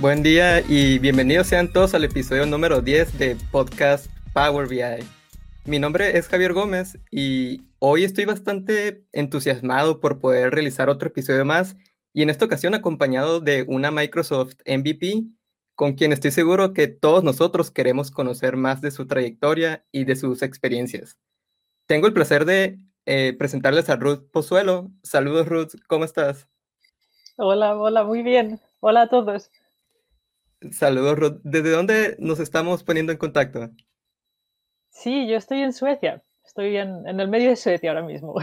Buen día y bienvenidos sean todos al episodio número 10 de Podcast Power BI. Mi nombre es Javier Gómez y hoy estoy bastante entusiasmado por poder realizar otro episodio más y en esta ocasión acompañado de una Microsoft MVP con quien estoy seguro que todos nosotros queremos conocer más de su trayectoria y de sus experiencias. Tengo el placer de eh, presentarles a Ruth Pozuelo. Saludos Ruth, ¿cómo estás? Hola, hola, muy bien. Hola a todos. Saludos Ruth. ¿Desde dónde nos estamos poniendo en contacto? Sí, yo estoy en Suecia. Estoy en, el medio de Suecia ahora mismo.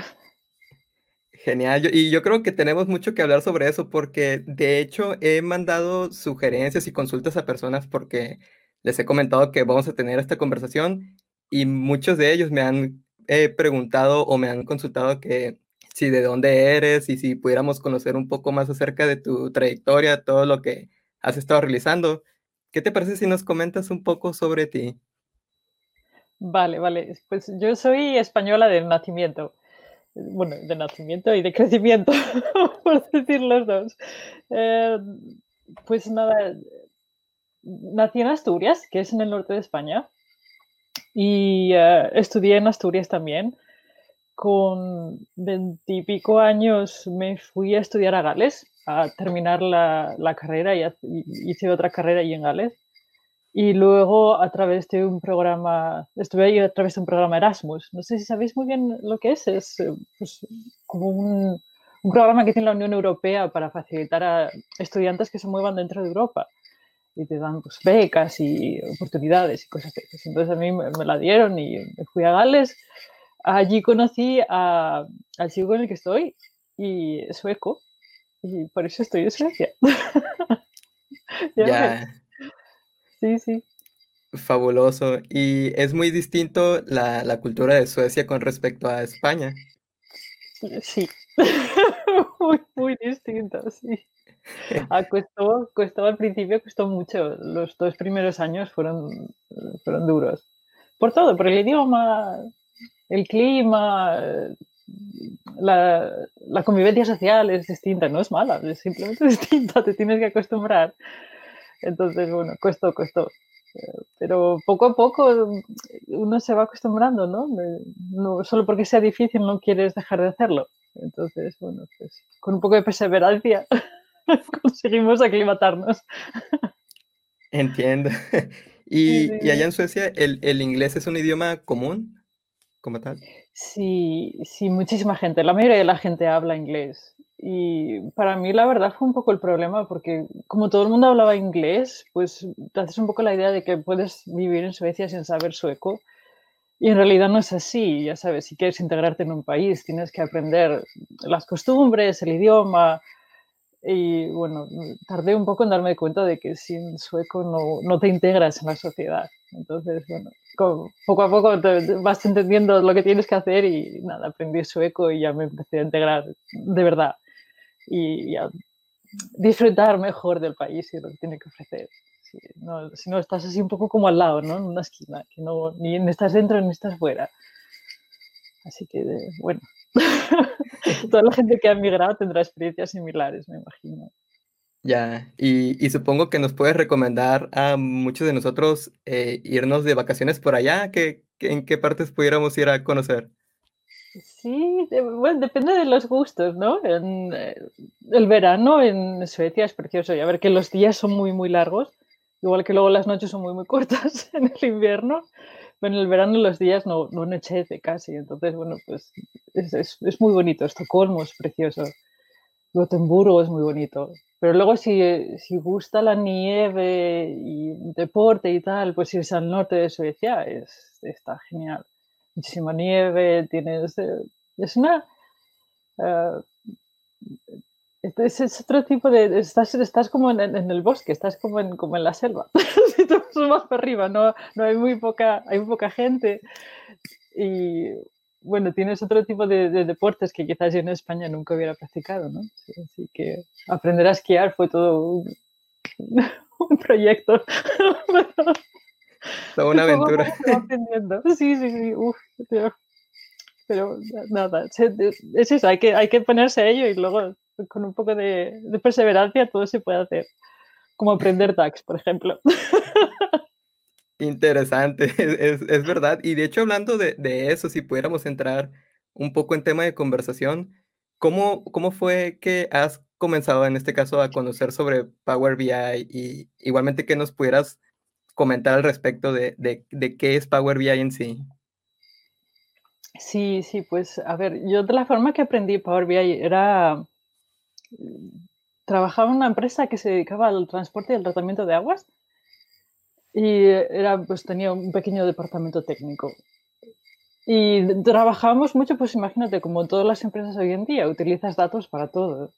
Genial, y yo creo que tenemos mucho que hablar sobre eso porque de hecho he mandado sugerencias y consultas a personas porque les he comentado que vamos a tener esta conversación y muchos de ellos me han eh, preguntado o me han consultado que si de dónde eres y si pudiéramos conocer un poco más acerca de tu trayectoria, todo lo que has estado realizando. ¿Qué te parece si nos comentas un poco sobre ti? Vale, vale. Pues yo soy española de nacimiento. Bueno, de nacimiento y de crecimiento, por decir los dos. Eh, pues nada, nací en Asturias, que es en el norte de España, y eh, estudié en Asturias también. Con veintipico años me fui a estudiar a Gales, a terminar la, la carrera y, y hice otra carrera ahí en Gales. Y luego a través de un programa, estuve ahí a través de un programa Erasmus. No sé si sabéis muy bien lo que es. Es eh, pues, como un, un, programa que tiene la Unión Europea para facilitar a estudiantes que se muevan dentro de Europa. Y te dan pues, becas y oportunidades y cosas así. Entonces a mí me, la dieron y me fui a Gales. Allí conocí a, al chico con el que estoy y sueco. Y por eso estoy en Suecia. ya. Sí, sí. Fabuloso. Y es muy distinto la, la cultura de Suecia con respecto a España. Sí, muy, muy distinto, sí. Ah, costó, costó al principio, costó mucho. Los dos primeros años fueron, fueron duros. Por todo, por el idioma, el clima, la, la, convivencia social es distinta, no es mala, es simplemente distinta, te tienes que acostumbrar. Entonces, bueno, costó, costó. Pero poco a poco uno se va acostumbrando, ¿no? no solo porque sea difícil no quieres dejar de hacerlo. Entonces, bueno, pues con un poco de perseverancia conseguimos aclimatarnos. Entiendo. ¿Y, ¿Y, allá en Suecia el, el, inglés es un idioma común como tal? Sí, sí, muchísima gente. La mayoría de la gente habla inglés. Y para mí la verdad fue un poco el problema porque como todo el mundo hablaba inglés, pues te haces un poco la idea de que puedes vivir en Suecia sin saber sueco. Y en realidad no es así, ya sabes, si quieres integrarte en un país tienes que aprender las costumbres, el idioma. Y bueno, tardé un poco en darme cuenta de que sin sueco no, no te integras en la sociedad. Entonces, bueno, poco a poco vas entendiendo lo que tienes que hacer y nada, aprendí sueco y ya me empecé a integrar de verdad y, a disfrutar mejor del país y lo que tiene que ofrecer. Si no, estás así un poco como al lado, ¿no? En una esquina, que no, ni estás dentro ni estás fuera. Así que, bueno, toda la gente que ha migrado tendrá experiencias similares, me imagino. Ya, y, supongo que nos puedes recomendar a muchos de nosotros eh, irnos de vacaciones por allá, que, ¿en qué partes pudiéramos ir a conocer? Sí, bueno, depende de los gustos, ¿no? En, eh, el verano en Suecia es precioso y a ver que los días son muy, muy largos, igual que luego las noches son muy, muy cortas en el invierno, pero en el verano los días no, no anochece casi, entonces, bueno, pues es, es, es muy bonito. Estocolmo es precioso, Gotemburgo es muy bonito, pero luego si, si gusta la nieve y deporte y tal, pues irse al norte de Suecia es, está genial muchísima nieve, tienes... Eh, es una... Uh, es, otro tipo de... Estás, estás como en, en, el bosque, estás como en, como en la selva. vas más para arriba, no, no hay muy poca, hay muy poca gente. Y bueno, tienes otro tipo de, de, deportes que quizás yo en España nunca hubiera practicado, ¿no? Así que aprender a esquiar fue todo un, un proyecto. Toda una aventura. Sí, sí, sí. Uf, pero nada, es eso, hay que, hay que ponerse a ello y luego con un poco de, de, perseverancia todo se puede hacer. como aprender DAX, por ejemplo. Interesante, es, es, verdad. Y de hecho, hablando de, de, eso, si pudiéramos entrar un poco en tema de conversación, ¿cómo, ¿cómo fue que has comenzado en este caso a conocer sobre Power BI y igualmente que nos pudieras comentar al respecto de, de, de qué es Power BI en sí? Sí, sí, pues a ver, yo de la forma que aprendí Power BI era trabajaba en una empresa que se dedicaba al transporte y al tratamiento de aguas y era, pues, tenía un pequeño departamento técnico. Y trabajábamos mucho, pues imagínate, como todas las empresas hoy en día, utilizas datos para todo.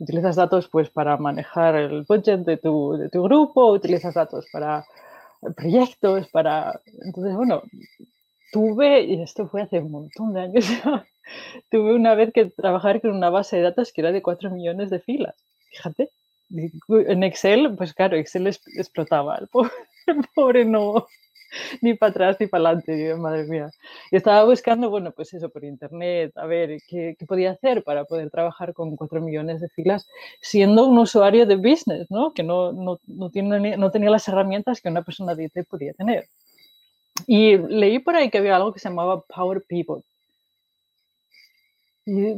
Utilizas datos pues para manejar el budget de tu, de tu grupo, utilizas datos para proyectos, para... Entonces, bueno, tuve, y esto fue hace un montón de años, tuve una vez que trabajar con una base de datos que era de 4 millones de filas. Fíjate, en Excel, pues claro, Excel explotaba. El pobre, no, ni para atrás ni para adelante, madre mía. Y estaba buscando, bueno, pues eso por internet, a ver qué, qué, podía hacer para poder trabajar con 4 millones de filas siendo un usuario de business, ¿no? Que no, no, no, tiene, no tenía las herramientas que una persona de IT podía tener. Y leí por ahí que había algo que se llamaba Power Pivot. Y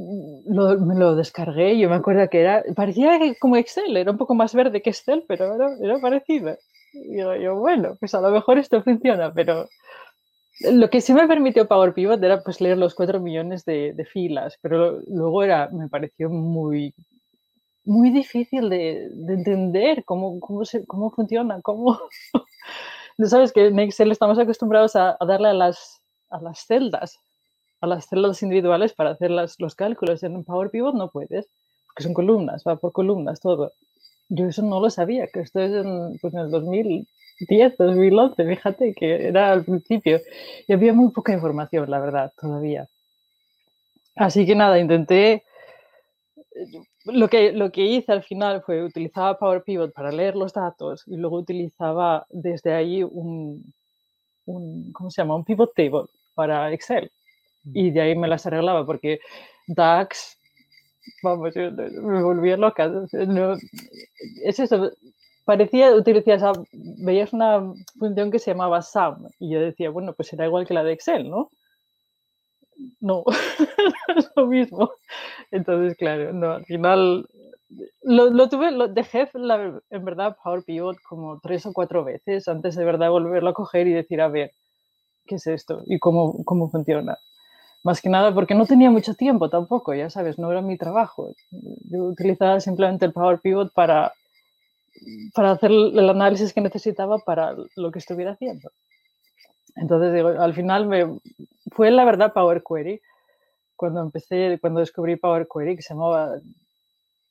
lo, me lo descargué yo me acuerdo que era, parecía como Excel, era un poco más verde que Excel, pero era, parecido. Y yo, yo, bueno, pues a lo mejor esto funciona, pero lo que sí me permitió Power Pivot era pues leer los 4 millones de, filas, pero luego era, me pareció muy, muy difícil de, de entender cómo, cómo, cómo funciona, cómo... Tú sabes que en Excel estamos acostumbrados a, a darle a las, a las celdas, a las celdas individuales para hacer las, los cálculos. En Power Pivot no puedes, porque son columnas, va por columnas todo. Yo eso no lo sabía, que esto es en, pues en el 2010, 2011, fíjate que era al principio. Y había muy poca información, la verdad, todavía. Así que nada, intenté lo que, lo que hice al final fue utilizaba Power Pivot para leer los datos y luego utilizaba desde ahí un, un ¿cómo se llama? Un pivot table para Excel. Y de ahí me las arreglaba porque DAX, vamos, me volvía loca. No, es eso, parecía, utilizar veías una función que se llamaba SUM y yo decía, bueno, pues será igual que la de Excel, ¿no? no, es lo mismo. Entonces, claro, no, al final lo, tuve, lo dejé en verdad Power Pivot como tres o cuatro veces antes de verdad volverlo a coger y decir, a ver, ¿qué es esto? Y cómo, cómo funciona. Más que nada porque no tenía mucho tiempo tampoco, ya sabes, no era mi trabajo. Yo utilizaba simplemente el Power Pivot para, para hacer el análisis que necesitaba para lo que estuviera haciendo. Entonces, digo, al final me, fue la verdad Power Query. Cuando empecé, cuando descubrí Power Query, que se llamaba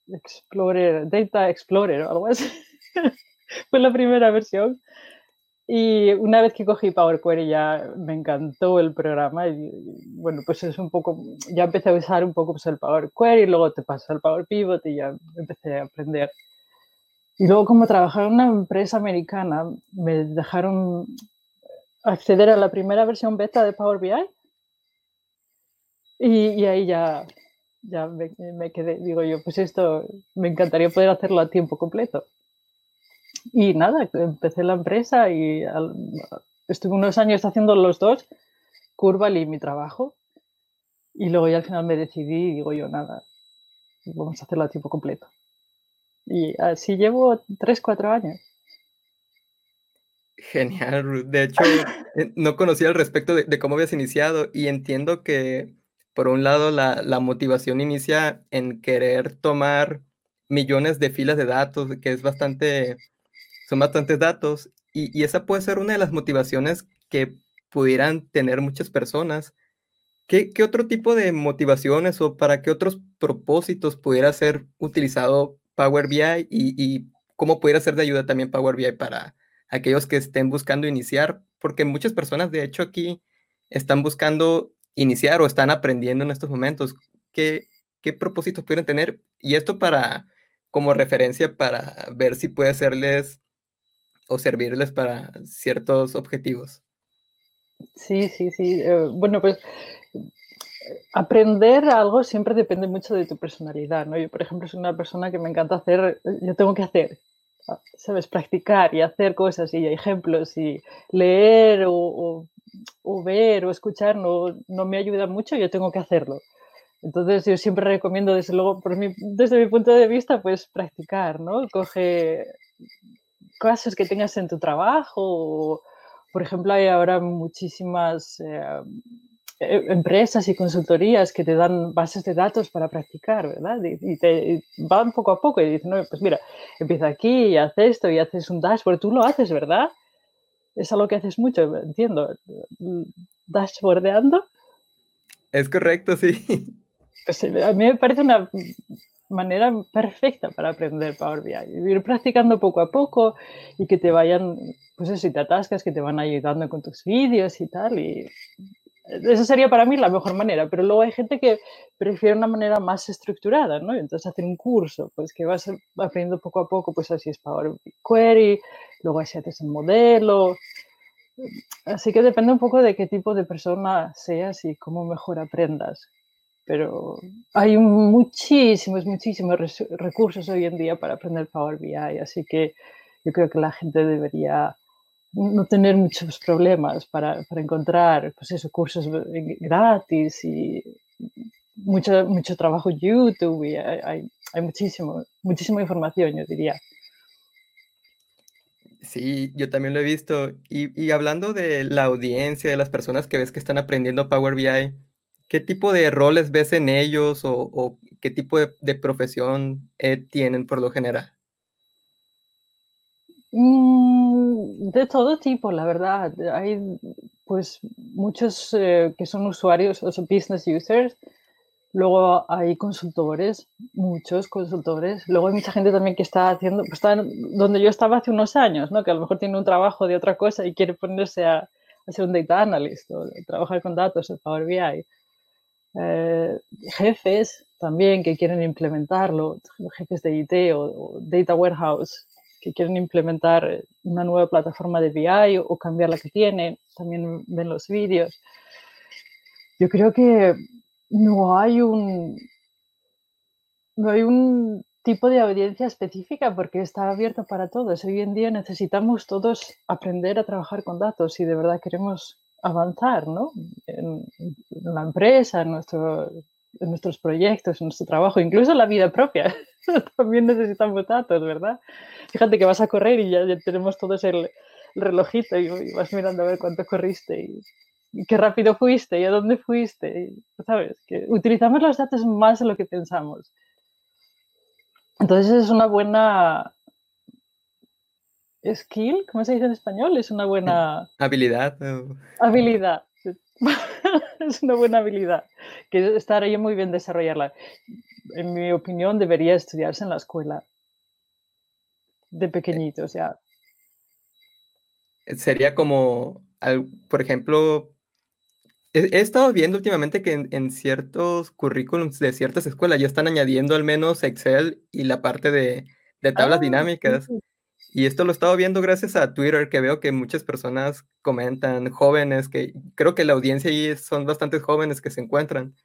Explorer, Data Explorer o algo así. fue la primera versión. Y una vez que cogí Power Query ya me encantó el programa y, bueno, pues es un poco, ya empecé a usar un poco pues, el Power Query, luego te pasas al Power Pivot y ya empecé a aprender. Y luego como trabajaba en una empresa americana, me dejaron acceder a la primera versión beta de Power BI y, ahí ya, ya me, quedé, digo yo, pues esto me encantaría poder hacerlo a tiempo completo. Y nada, empecé la empresa y estuve unos años haciendo los dos, Curval y mi trabajo. Y luego ya al final me decidí y digo yo, nada, vamos a hacerlo a tiempo completo. Y así llevo 3, 4 años. Genial, De hecho, eh, no conocía al respecto de, cómo habías iniciado y entiendo que, por un lado, la, la, motivación inicia en querer tomar millones de filas de datos, que es bastante, son bastantes datos, y, y esa puede ser una de las motivaciones que pudieran tener muchas personas. ¿Qué, ¿Qué, otro tipo de motivaciones o para qué otros propósitos pudiera ser utilizado Power BI y, y cómo pudiera ser de ayuda también Power BI para aquellos que estén buscando iniciar, porque muchas personas de hecho aquí están buscando iniciar o están aprendiendo en estos momentos. ¿Qué, qué propósitos pueden tener? Y esto para, como referencia para ver si puede serles o servirles para ciertos objetivos. Sí, sí, sí. Eh, bueno, pues aprender algo siempre depende mucho de tu personalidad, ¿no? Yo, por ejemplo, soy una persona que me encanta hacer, yo tengo que hacer, sabes, practicar y hacer cosas y ejemplos y leer o, ver o escuchar no, no me ayuda mucho, yo tengo que hacerlo. Entonces yo siempre recomiendo, desde luego, por desde mi punto de vista, pues practicar, ¿no? Coge cosas que tengas en tu trabajo. por ejemplo, hay ahora muchísimas eh, e, empresas y consultorías que te dan bases de datos para practicar, ¿verdad? Y, te van poco a poco y dicen, no, pues mira, empieza aquí y haz esto y haces un dashboard. Tú lo haces, ¿verdad? Es algo que haces mucho, entiendo. ¿Dashboardeando? Es correcto, sí. Pues, eh, a mí me parece una manera perfecta para aprender Power BI. Ir practicando poco a poco y que te vayan, pues eso, si te atascas, que te van ayudando con tus vídeos y tal. Y esa sería para mí la mejor manera. Pero luego hay gente que prefiere una manera más estructurada, ¿no? Entonces hacer un curso, pues que vas aprendiendo poco a poco, pues así es Power Query, luego así haces el modelo. Así que depende un poco de qué tipo de persona seas y cómo mejor aprendas pero hay muchísimos, muchísimos recursos hoy en día para aprender Power BI, así que yo creo que la gente debería no tener muchos problemas para, para encontrar pues esos cursos gratis y mucho, mucho trabajo YouTube y hay, hay muchísimo, muchísima información, yo diría. Sí, yo también lo he visto. Y, y hablando de la audiencia, de las personas que ves que están aprendiendo Power BI, ¿Qué tipo de roles ves en ellos o, qué tipo de, profesión eh, tienen por lo general? Mm, de todo tipo, la verdad. Hay pues muchos eh, que son usuarios o son business users. Luego hay consultores, muchos consultores. Luego hay mucha gente también que está haciendo, pues está donde yo estaba hace unos años, ¿no? que a lo mejor tiene un trabajo de otra cosa y quiere ponerse a, ser un data analyst o trabajar con datos en Power BI. Eh, jefes también que quieren implementarlo, jefes de IT o, Data Warehouse que quieren implementar una nueva plataforma de BI o, cambiar la que tienen, también ven los vídeos. Yo creo que no hay un no hay un tipo de audiencia específica porque está abierto para todos. Hoy en día necesitamos todos aprender a trabajar con datos y de verdad queremos avanzar ¿no? en, la empresa, en, nuestro, en nuestros proyectos, en nuestro trabajo, incluso en la vida propia. También necesitamos datos, ¿verdad? Fíjate que vas a correr y ya, tenemos todos el, relojito y, vas mirando a ver cuánto corriste y, qué rápido fuiste y a dónde fuiste. ¿Sabes? Que utilizamos los datos más de lo que pensamos. Entonces es una buena skill, ¿cómo se dice en español? Es una buena... Habilidad. Habilidad. es una buena habilidad, que estaría muy bien desarrollarla. En mi opinión, debería estudiarse en la escuela, de pequeñitos ya. Sería como, por ejemplo, he, estado viendo últimamente que en, ciertos currículums de ciertas escuelas ya están añadiendo al menos Excel y la parte de, tablas ah, dinámicas. Y esto lo he estado viendo gracias a Twitter, que veo que muchas personas comentan, jóvenes, que creo que la audiencia ahí son bastantes jóvenes que se encuentran.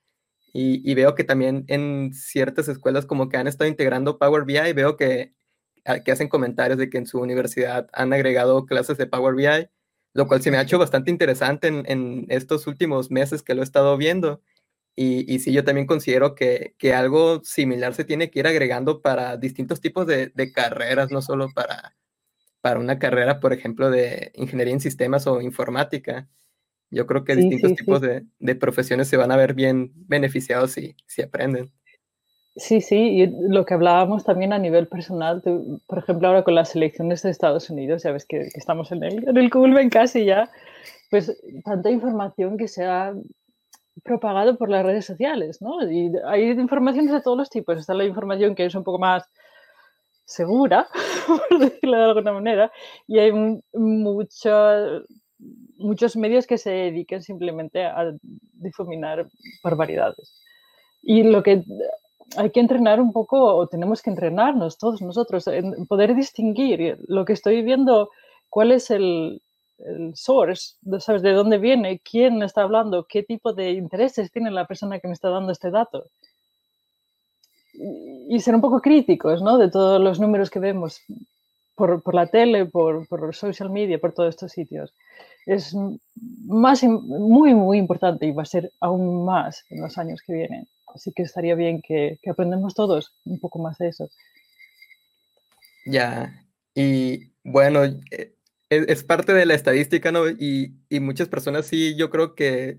Y, veo que también en ciertas escuelas como que han estado integrando Power BI, veo que, ah, que hacen comentarios de que en su universidad han agregado clases de Power BI, lo cual se me ha hecho bastante interesante en, estos últimos meses que lo he estado viendo. Y, y sí, yo también considero que, que, algo similar se tiene que ir agregando para distintos tipos de, de, carreras, no solo para, para una carrera, por ejemplo, de ingeniería en sistemas o informática. Yo creo que distintos tipos De, de, profesiones se van a ver bien beneficiados si, si aprenden. Sí, sí, y lo que hablábamos también a nivel personal, por ejemplo, ahora con las elecciones de Estados Unidos, ya ves que, que estamos en el, en el culmen casi ya, pues tanta información que se ha propagado por las redes sociales, ¿no? Y hay informaciones de todos los tipos. Está la información que es un poco más segura, por decirlo de alguna manera, y hay mucho, muchos medios que se dediquen simplemente a difuminar barbaridades. Y lo que hay que entrenar un poco, o tenemos que entrenarnos todos nosotros, en poder distinguir lo que estoy viendo, cuál es el, el source, ¿sabes? De dónde viene, quién está hablando, qué tipo de intereses tiene la persona que me está dando este dato. Y ser un poco críticos, ¿no? De todos los números que vemos. por, la tele, por, por social media, por todos estos sitios. Es más, muy, muy importante y va a ser aún más en los años que vienen. Así que estaría bien que, que aprendamos todos un poco más de eso. Ya, y bueno, eh, es, parte de la estadística, ¿no? Y, y, muchas personas sí, yo creo que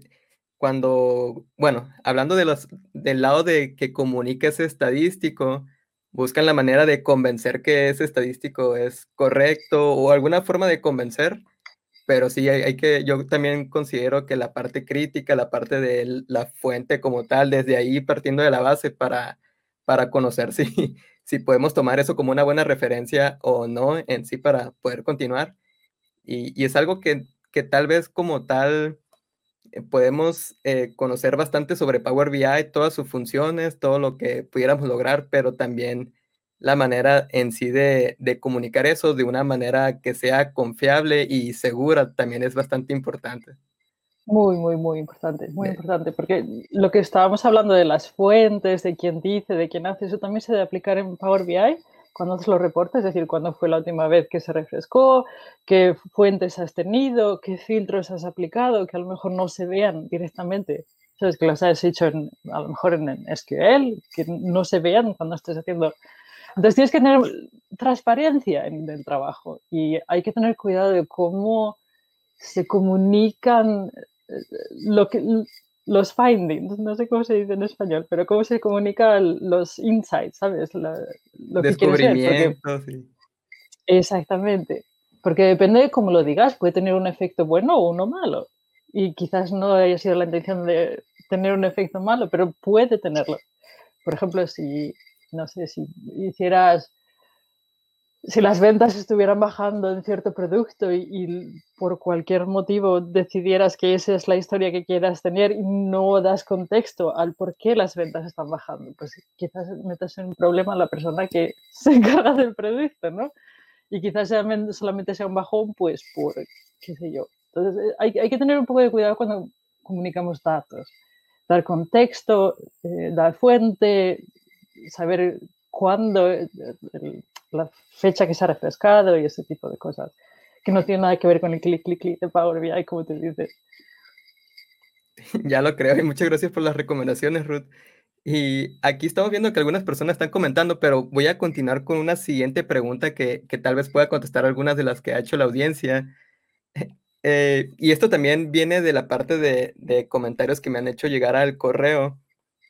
cuando, bueno, hablando de los, del lado de que comunica ese estadístico, buscan la manera de convencer que ese estadístico es correcto o alguna forma de convencer, pero sí hay, que, yo también considero que la parte crítica, la parte de la fuente como tal, desde ahí partiendo de la base para, para conocer si, si podemos tomar eso como una buena referencia o no en sí para poder continuar. Y, y es algo que, que tal vez como tal eh, podemos eh, conocer bastante sobre Power BI, todas sus funciones, todo lo que pudiéramos lograr, pero también la manera en sí de, de, comunicar eso de una manera que sea confiable y segura también es bastante importante. Muy, muy, muy importante, muy importante, porque lo que estábamos hablando de las fuentes, de quién dice, de quién hace, eso también se debe aplicar en Power BI cuando haces los reportes, es decir, cuándo fue la última vez que se refrescó, qué fuentes has tenido, qué filtros has aplicado, que a lo mejor no se vean directamente. Sabes que los has hecho a lo mejor en, SQL, que no se vean cuando estés haciendo. Entonces tienes que tener transparencia en el trabajo y hay que tener cuidado de cómo se comunican eh, lo que, los findings, no sé cómo se dice en español, pero cómo se comunican los insights, ¿sabes? lo que sí. Exactamente. Porque depende de cómo lo digas, puede tener un efecto bueno o uno malo. Y quizás no haya sido la intención de tener un efecto malo, pero puede tenerlo. Por ejemplo, si, no sé, si hicieras si las ventas estuvieran bajando en cierto producto y, por cualquier motivo decidieras que esa es la historia que quieras tener y no das contexto al por qué las ventas están bajando, pues quizás metas en un problema a la persona que se encarga del producto, ¿no? Y quizás solamente sea un bajón, pues por, qué sé yo. Entonces eh, hay, hay que tener un poco de cuidado cuando comunicamos datos. Dar contexto, eh, dar fuente, saber cuándo, eh, la fecha que se ha refrescado y ese tipo de cosas, que no tiene nada que ver con el clic, clic, clic de Power BI, como te dices. Ya lo creo y muchas gracias por las recomendaciones, Ruth. Y aquí estamos viendo que algunas personas están comentando, pero voy a continuar con una siguiente pregunta que, que tal vez pueda contestar algunas de las que ha hecho la audiencia. Eh, y esto también viene de la parte de, de, comentarios que me han hecho llegar al correo.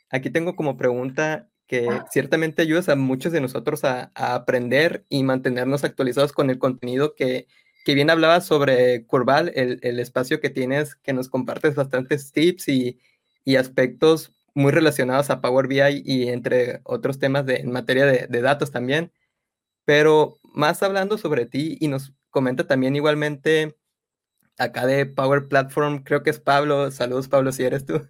Aquí tengo como pregunta, que ah. ciertamente ayudas a muchos de nosotros a, aprender y mantenernos actualizados con el contenido que, que bien hablabas sobre Curval, el, el, espacio que tienes, que nos compartes bastantes tips y, y, aspectos muy relacionados a Power BI y entre otros temas de, en materia de, de datos también. Pero más hablando sobre ti y nos comenta también igualmente acá de Power Platform, creo que es Pablo, saludos Pablo si eres tú,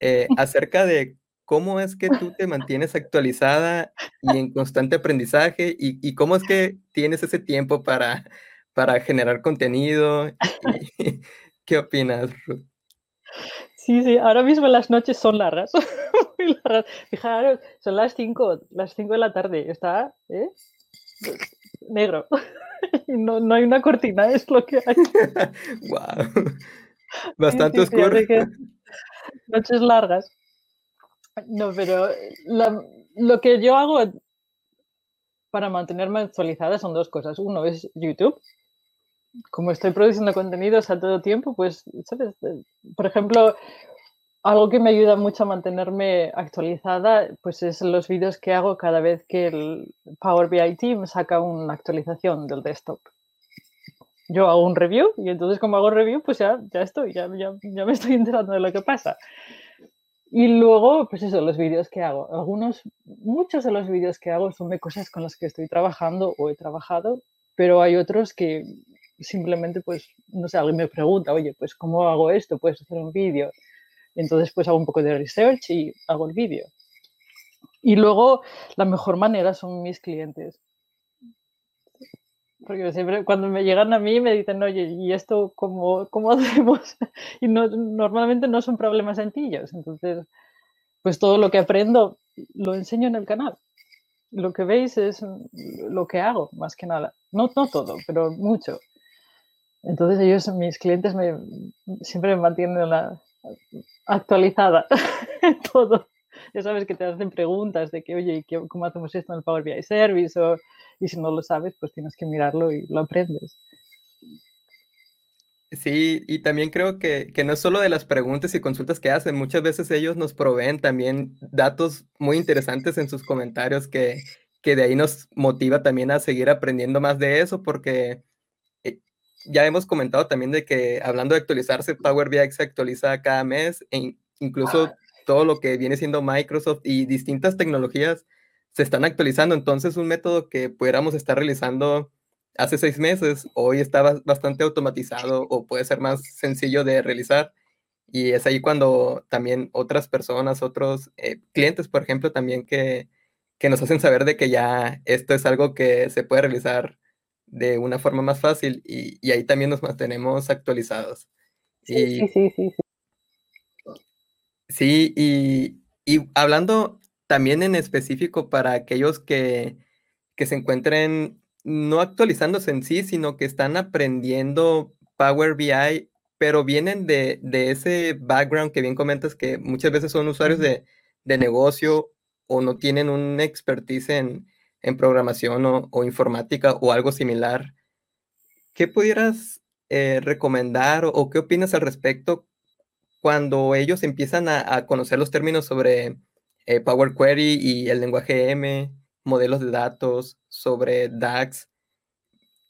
eh, acerca de ¿cómo es que tú te mantienes actualizada y en constante aprendizaje? ¿Y, cómo es que tienes ese tiempo para, para generar contenido? ¿Qué opinas, Ruth? Sí, sí, ahora mismo las noches son largas. Muy largas. Fijaros, son las 5, las 5 de la tarde. Está ¿eh? negro. No, no, hay una cortina, es lo que hay. wow. Bastante oscuro. noches largas. No, pero lo que yo hago para mantenerme actualizada son dos cosas. Uno es YouTube. Como estoy produciendo contenidos a todo tiempo, pues, ¿sabes? Por ejemplo, algo que me ayuda mucho a mantenerme actualizada, pues es los vídeos que hago cada vez que el Power BI Team saca una actualización del desktop. Yo hago un review y entonces como hago review, pues ya, ya estoy, ya me estoy enterando de lo que pasa. Y luego, pues eso, los vídeos que hago. Algunos, muchos de los vídeos que hago son de cosas con las que estoy trabajando o he trabajado, pero hay otros que simplemente, pues, no sé, alguien me pregunta, oye, pues, ¿cómo hago esto? ¿Puedes hacer un vídeo? Entonces, pues, hago un poco de research y hago el vídeo. Y luego, la mejor manera son mis clientes. Porque siempre cuando me llegan a mí me dicen, oye, ¿y esto cómo, cómo hacemos? Y no, normalmente no son problemas sencillos. Entonces, pues todo lo que aprendo lo enseño en el canal. lo que veis es lo que hago, más que nada. No, no todo, pero mucho. Entonces ellos, mis clientes, me, siempre me mantienen la, actualizada todo. Ya sabes que te hacen preguntas de que, oye, ¿cómo hacemos esto en el Power BI Service? O, y si no lo sabes, pues tienes que mirarlo y lo aprendes. Sí, y también creo que, que, no es solo de las preguntas y consultas que hacen, muchas veces ellos nos proveen también datos muy interesantes en sus comentarios que, que de ahí nos motiva también a seguir aprendiendo más de eso, porque eh, ya hemos comentado también de que hablando de actualizarse, Power BI se actualiza cada mes, e incluso todo lo que viene siendo Microsoft y distintas tecnologías se están actualizando, entonces un método que pudiéramos estar realizando hace seis meses, hoy está bastante automatizado o puede ser más sencillo de realizar. Y es ahí cuando también otras personas, otros eh, clientes, por ejemplo, también que, que, nos hacen saber de que ya esto es algo que se puede realizar de una forma más fácil y, y ahí también nos mantenemos actualizados. Sí, sí, sí, sí. Sí, y, y, hablando también en específico para aquellos que, que se encuentren no actualizándose en sí, sino que están aprendiendo Power BI, pero vienen de, ese background que bien comentas que muchas veces son usuarios de, negocio o no tienen un expertise en, programación o, informática o algo similar. ¿Qué pudieras eh, recomendar o, qué opinas al respecto cuando ellos empiezan a, conocer los términos sobre eh, Power Query y el lenguaje M, modelos de datos, sobre DAX,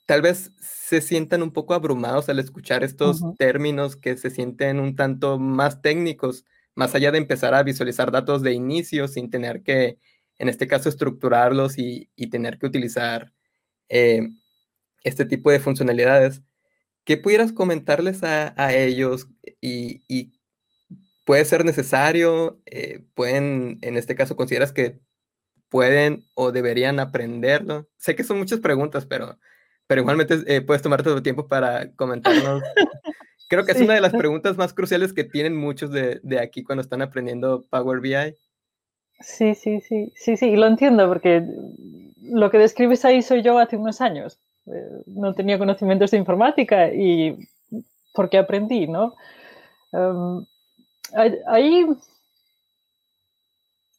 tal vez se sientan un poco abrumados al escuchar estos términos que se sienten un tanto más técnicos, más allá de empezar a visualizar datos de inicio sin tener que, en este caso, estructurarlos y, tener que utilizar eh, este tipo de funcionalidades. ¿Qué pudieras comentarles a, ellos y, puede ser necesario? Eh, ¿Pueden, en este caso, consideras que pueden o deberían aprenderlo? Sé que son muchas preguntas, pero, pero igualmente eh, puedes tomarte tu tiempo para comentarnos. Creo que es una de las preguntas más cruciales que tienen muchos de, de, aquí cuando están aprendiendo Power BI. Sí, sí, sí, sí, sí, lo entiendo porque lo que describes ahí soy yo hace unos años. Eh, no tenía conocimientos de informática y porque aprendí, ¿no? Um, ahí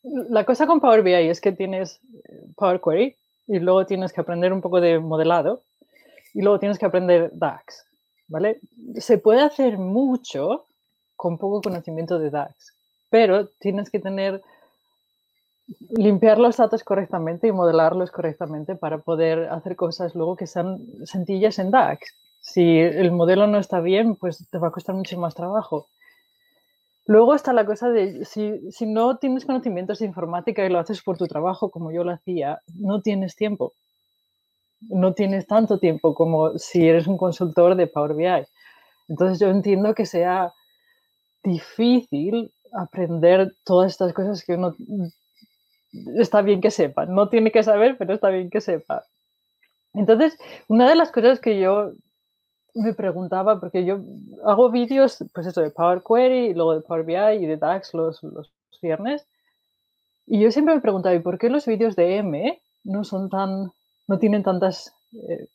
la cosa con Power BI es que tienes eh, Power Query y luego tienes que aprender un poco de modelado y luego tienes que aprender DAX, ¿vale? Se puede hacer mucho con poco conocimiento de DAX, pero tienes que tener limpiar los datos correctamente y modelarlos correctamente para poder hacer cosas luego que sean sencillas en DAX. Si el modelo no está bien, pues te va a costar mucho más trabajo. Luego está la cosa de si, si, no tienes conocimientos de informática y lo haces por tu trabajo como yo lo hacía, no tienes tiempo. No tienes tanto tiempo como si eres un consultor de Power BI. Entonces yo entiendo que sea difícil aprender todas estas cosas que uno está bien que sepa. No tiene que saber, pero está bien que sepa. Entonces, una de las cosas que yo me preguntaba, porque yo hago vídeos, pues eso, de Power Query, y luego de Power BI y de DAX los, los viernes. Y yo siempre me preguntaba, ¿y por qué los vídeos de M no son tan, no tienen tantas eh,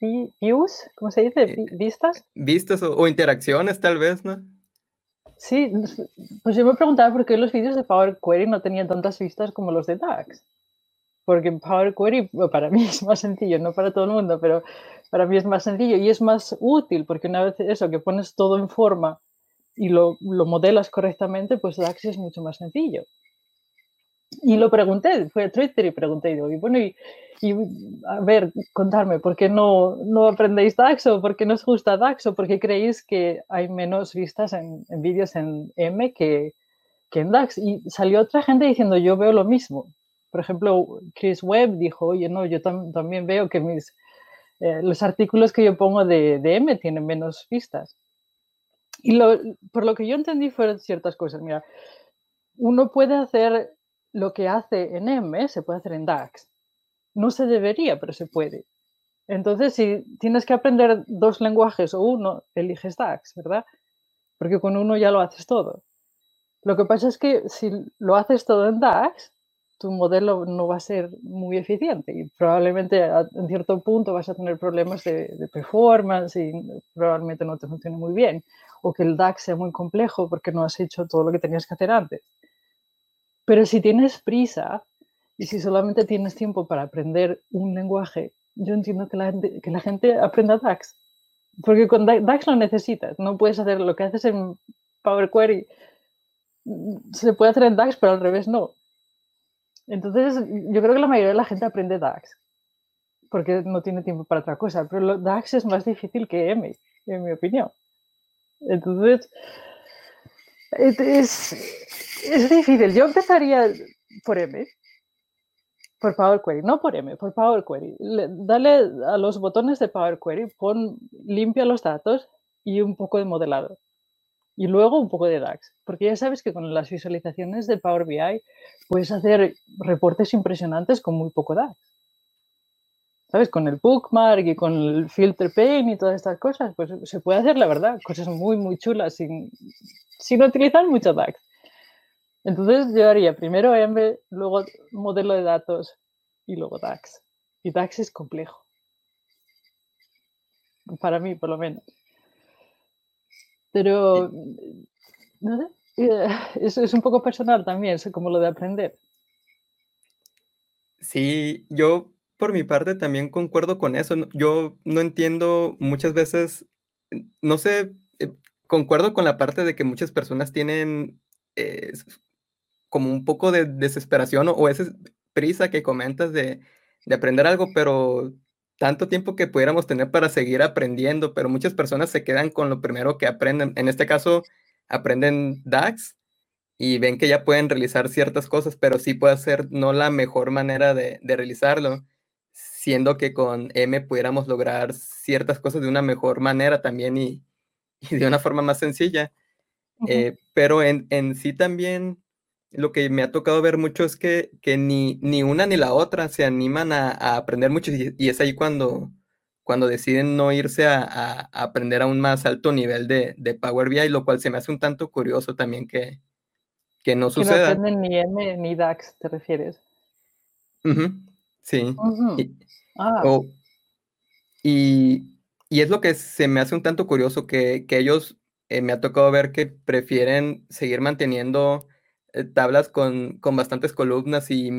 eh, views? ¿Cómo se dice? Eh, ¿Vistas? Vistas o, interacciones, tal vez, ¿no? Sí, pues yo me preguntaba por qué los vídeos de Power Query no tenían tantas vistas como los de DAX porque Power Query para mí es más sencillo, no para todo el mundo, pero para mí es más sencillo y es más útil, porque una vez eso, que pones todo en forma y lo, lo modelas correctamente, pues DAX es mucho más sencillo. Y lo pregunté, fui a Twitter y pregunté, y bueno, y, a ver, contarme, ¿por qué no, no aprendéis DAX o por qué no os gusta DAX o por qué creéis que hay menos vistas en, en vídeos en M que, que en DAX? Y salió otra gente diciendo, yo veo lo mismo. Por ejemplo, Chris Webb dijo, oye, no, yo también veo que mis, eh, los artículos que yo pongo de, de, M tienen menos vistas. Y lo, por lo que yo entendí fueron ciertas cosas. Mira, uno puede hacer lo que hace en M, se puede hacer en DAX. No se debería, pero se puede. Entonces, si tienes que aprender dos lenguajes o uno, eliges DAX, ¿verdad? Porque con uno ya lo haces todo. Lo que pasa es que si lo haces todo en DAX, tu modelo no va a ser muy eficiente y probablemente en cierto punto vas a tener problemas de, performance y probablemente no te funcione muy bien o que el DAX sea muy complejo porque no has hecho todo lo que tenías que hacer antes. Pero si tienes prisa y si solamente tienes tiempo para aprender un lenguaje, yo entiendo que la gente, que la gente aprenda DAX. Porque con DAX lo necesitas. No puedes hacer lo que haces en Power Query. Se puede hacer en DAX, pero al revés no. Entonces, yo creo que la mayoría de la gente aprende DAX. Porque no tiene tiempo para otra cosa. Pero DAX es más difícil que M, en mi opinión. Entonces, es, es difícil. Yo empezaría por M por Power Query, no por M, por Power Query. dale a los botones de Power Query, pon, limpia los datos y un poco de modelado. Y luego un poco de DAX. Porque ya sabes que con las visualizaciones de Power BI puedes hacer reportes impresionantes con muy poco DAX. ¿Sabes? Con el bookmark y con el filter pane y todas estas cosas, pues se puede hacer, la verdad, cosas muy, muy chulas sin, sin utilizar mucho DAX. Entonces yo haría primero M, luego modelo de datos y luego DAX. Y DAX es complejo. Para mí, por lo menos. Pero, no sé, eh, es, es un poco personal también, es como lo de aprender. Sí, yo por mi parte también concuerdo con eso. Yo no entiendo muchas veces, no sé, eh, concuerdo con la parte de que muchas personas tienen eh, como un poco de desesperación o, esa prisa que comentas de, aprender algo, pero tanto tiempo que pudiéramos tener para seguir aprendiendo, pero muchas personas se quedan con lo primero que aprenden. En este caso, aprenden DAX y ven que ya pueden realizar ciertas cosas, pero sí puede ser no la mejor manera de, realizarlo, siendo que con M pudiéramos lograr ciertas cosas de una mejor manera también y, de una forma más sencilla. Eh, pero en, en sí también lo que me ha tocado ver mucho es que, que ni, ni una ni la otra se animan a, aprender mucho y, es ahí cuando, cuando deciden no irse a, aprender a un más alto nivel de, de, Power BI, lo cual se me hace un tanto curioso también que, que no suceda. no aprenden ni M ni DAX, ¿te refieres? sí. Ah. y, y, es lo que se me hace un tanto curioso, que, que ellos, eh, me ha tocado ver que prefieren seguir manteniendo tablas con, bastantes columnas y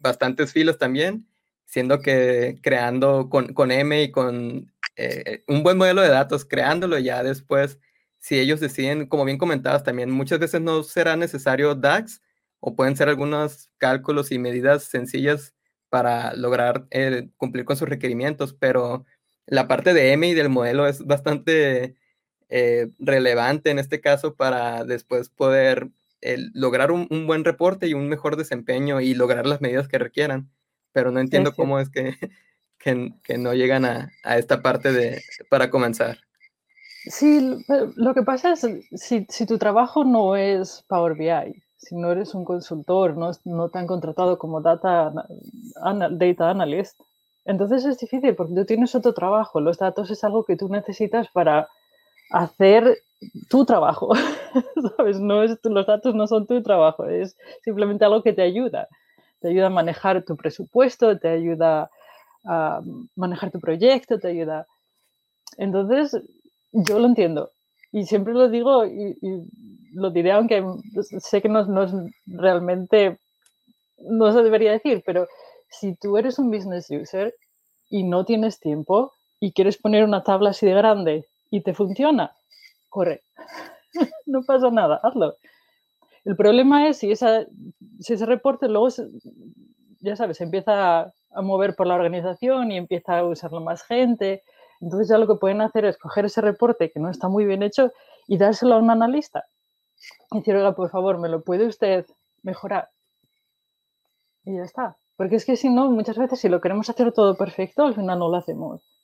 bastantes filas también, siendo que creando con, M y con eh, un buen modelo de datos, creándolo ya después, si ellos deciden, como bien comentabas también, muchas veces no será necesario DAX o pueden ser algunos cálculos y medidas sencillas para lograr eh, cumplir con sus requerimientos, pero la parte de M y del modelo es bastante relevante en este caso para después poder lograr un, buen reporte y un mejor desempeño y lograr las medidas que requieran. Pero no entiendo cómo es que, que, no llegan a, esta parte de, para comenzar. Sí, lo que pasa es, si, si, tu trabajo no es Power BI, si no eres un consultor, no, no te han contratado como data, data analyst, entonces es difícil porque tú tienes otro trabajo. Los datos es algo que tú necesitas para hacer tu trabajo, ¿sabes? No es, los datos no son tu trabajo, es simplemente algo que te ayuda. Te ayuda a manejar tu presupuesto, te ayuda a manejar tu proyecto, te ayuda. Entonces, yo lo entiendo. Y siempre lo digo y, lo diré, aunque sé que no, no, es realmente, no se debería decir, pero si tú eres un business user y no tienes tiempo y quieres poner una tabla así de grande y te funciona, corre. no pasa nada, hazlo. El problema es si, esa, si ese reporte luego, ya sabes, se empieza a, mover por la organización y empieza a usarlo más gente. Entonces ya lo que pueden hacer es coger ese reporte que no está muy bien hecho y dárselo a un analista. Y decir, oiga, por favor, ¿me lo puede usted mejorar? Y ya está. Porque es que si no, muchas veces si lo queremos hacer todo perfecto, al final no lo hacemos.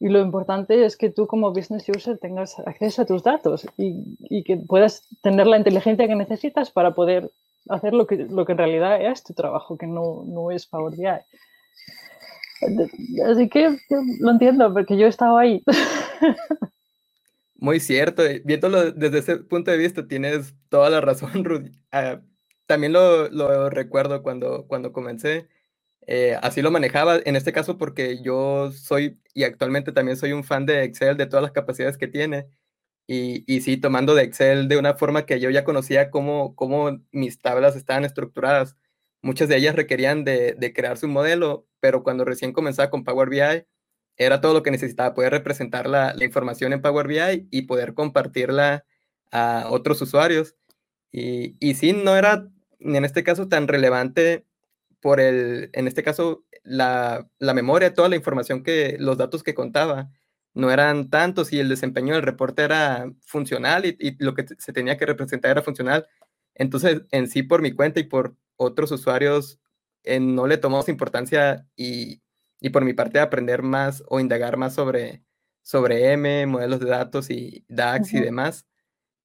Y lo importante es que tú como business user tengas acceso a tus datos y, que puedas tener la inteligencia que necesitas para poder hacer lo que, lo que en realidad es tu trabajo, que no, no es Power BI. Así que lo entiendo, porque yo he estado ahí. Muy cierto. Viéndolo desde ese punto de vista, tienes toda la razón, Rudy. Ah, también lo, recuerdo cuando, cuando comencé. Eh, así lo manejaba, en este caso porque yo soy y actualmente también soy un fan de Excel, de todas las capacidades que tiene. Y, y sí, tomando de Excel de una forma que yo ya conocía cómo, cómo mis tablas estaban estructuradas. Muchas de ellas requerían de, de crearse un modelo, pero cuando recién comenzaba con Power BI, era todo lo que necesitaba, poder representar la, la información en Power BI y poder compartirla a otros usuarios. Y, y sí, no era en este caso tan relevante por el, en este caso, la, la, memoria, toda la información que, los datos que contaba, no eran tantos y el desempeño del reporte era funcional y, y lo que se tenía que representar era funcional. Entonces, en sí, por mi cuenta y por otros usuarios, no le tomamos importancia y, y, por mi parte aprender más o indagar más sobre, sobre M, modelos de datos y DAX y demás.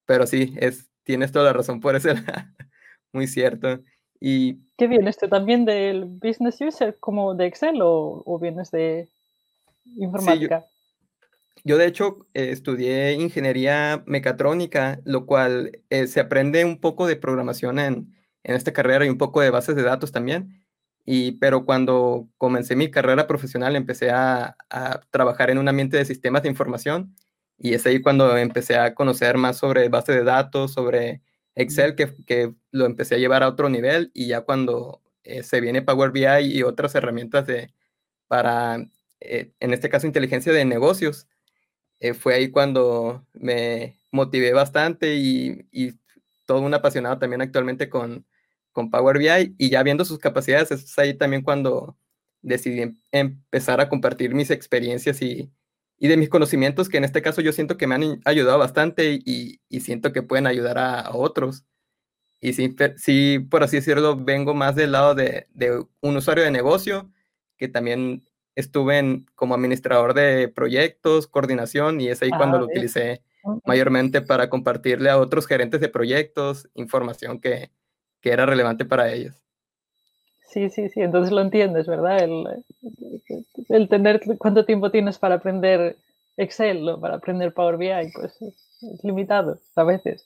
Pero sí, es, tienes toda la razón por eso. Muy cierto. Y, ¿Qué vienes tú también del business user como de Excel o, o vienes de informática? yo, de hecho estudié ingeniería mecatrónica, lo cual eh, se aprende un poco de programación en, en esta carrera y un poco de bases de datos también. Y, pero cuando comencé mi carrera profesional empecé a, a, trabajar en un ambiente de sistemas de información y es ahí cuando empecé a conocer más sobre bases de datos, sobre Excel, que, que lo empecé a llevar a otro nivel y ya cuando eh, se viene Power BI y otras herramientas de, para, eh, en este caso, inteligencia de negocios, eh, fue ahí cuando me motivé bastante y, y todo un apasionado también actualmente con, con Power BI y ya viendo sus capacidades, es ahí también cuando decidí em, empezar a compartir mis experiencias y, y de mis conocimientos, que en este caso yo siento que me han ayudado bastante y, y siento que pueden ayudar a, otros. Y sí, sí, por así decirlo, vengo más del lado de, de un usuario de negocio, que también estuve en, como administrador de proyectos, coordinación, y es ahí cuando ah, lo utilicé mayormente para compartirle a otros gerentes de proyectos información que, que era relevante para ellos. Sí, sí, sí, entonces lo entiendes, ¿verdad? El, el tener cuánto tiempo tienes para aprender Excel o para aprender Power BI, pues es, limitado a veces.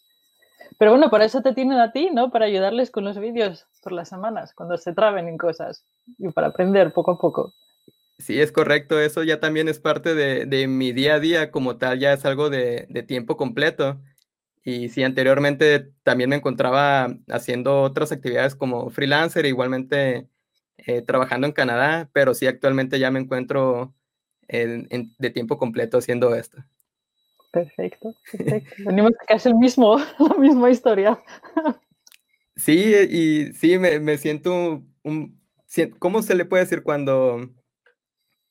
Pero bueno, para eso te tienen a ti, ¿no? Para ayudarles con los vídeos por las semanas, cuando se traben en cosas y para aprender poco a poco. Sí, es correcto. Eso ya también es parte de, de mi día a día como tal, ya es algo de, de tiempo completo. Y sí, anteriormente también me encontraba haciendo otras actividades como freelancer, igualmente eh, trabajando en Canadá, pero sí actualmente ya me encuentro en, en, de tiempo completo haciendo esto. Perfecto, perfecto. Venimos que es el mismo, la misma historia. Sí, y sí, me, me siento un, ¿cómo se le puede decir cuando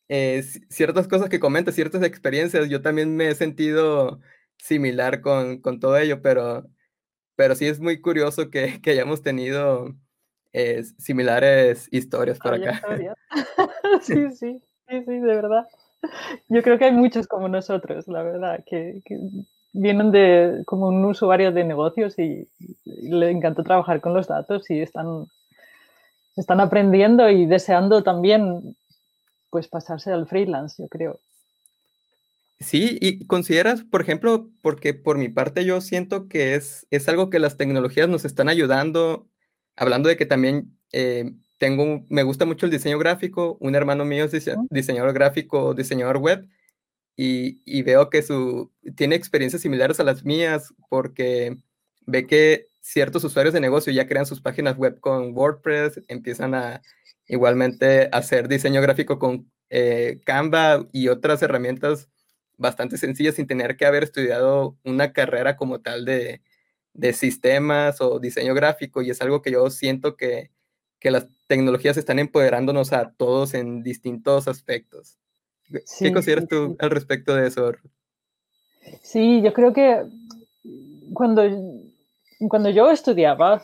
eh, ciertas cosas que comenta, ciertas experiencias, yo también me he sentido similar con, con todo ello, pero, pero sí es muy curioso que, que hayamos tenido eh, similares historias por acá. sí, sí, sí, sí, de verdad. Yo creo que hay muchos como nosotros, la verdad, que, que vienen de como un usuario de negocios y, y, le encanta trabajar con los datos y están, están aprendiendo y deseando también pues pasarse al freelance, yo creo. Sí, y consideras, por ejemplo, porque por mi parte yo siento que es, es algo que las tecnologías nos están ayudando, hablando de que también eh, tengo, me gusta mucho el diseño gráfico, un hermano mío es dise diseñador gráfico, diseñador web, y, y, veo que su, tiene experiencias similares a las mías porque ve que ciertos usuarios de negocio ya crean sus páginas web con WordPress, empiezan a igualmente hacer diseño gráfico con eh, Canva y otras herramientas bastante sencilla sin tener que haber estudiado una carrera como tal de, de sistemas o diseño gráfico y es algo que yo siento que, que las tecnologías están empoderándonos a todos en distintos aspectos. Sí, ¿Qué consideras sí, tú sí. al respecto de eso? Sí, yo creo que cuando, cuando yo estudiaba,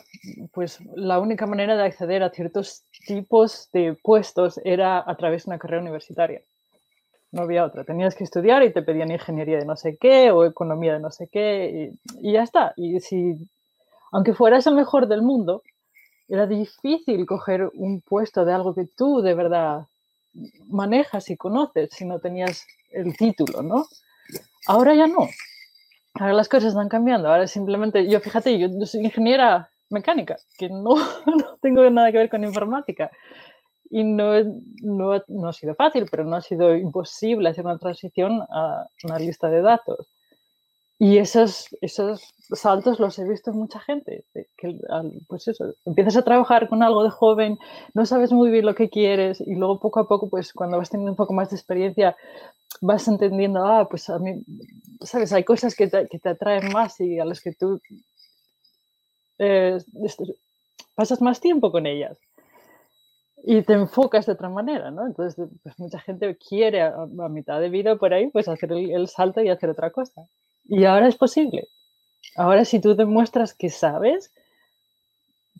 pues la única manera de acceder a ciertos tipos de puestos era a través de una carrera universitaria no había otra. Tenías que estudiar y te pedían ingeniería de no sé qué o economía de no sé qué y, y ya está. Y si, aunque fueras el mejor del mundo, era difícil coger un puesto de algo que tú de verdad manejas y conoces si no tenías el título, ¿no? Ahora ya no. Ahora las cosas están cambiando. Ahora simplemente, yo fíjate, yo soy ingeniera mecánica, que no, no tengo nada que ver con informática. Y no, no, no, ha sido fácil, pero no ha sido imposible hacer una transición a una lista de datos. Y esos, esos saltos los he visto en mucha gente. Que, pues eso, empiezas a trabajar con algo de joven, no sabes muy bien lo que quieres y luego poco a poco, pues cuando vas teniendo un poco más de experiencia, vas entendiendo, ah, pues a mí, sabes, hay cosas que te, que te atraen más y a las que tú eh, pasas más tiempo con ellas y te enfocas de otra manera, ¿no? Entonces, pues mucha gente quiere a, mitad de vida por ahí, pues hacer el, salto y hacer otra cosa. Y ahora es posible. Ahora si tú demuestras que sabes,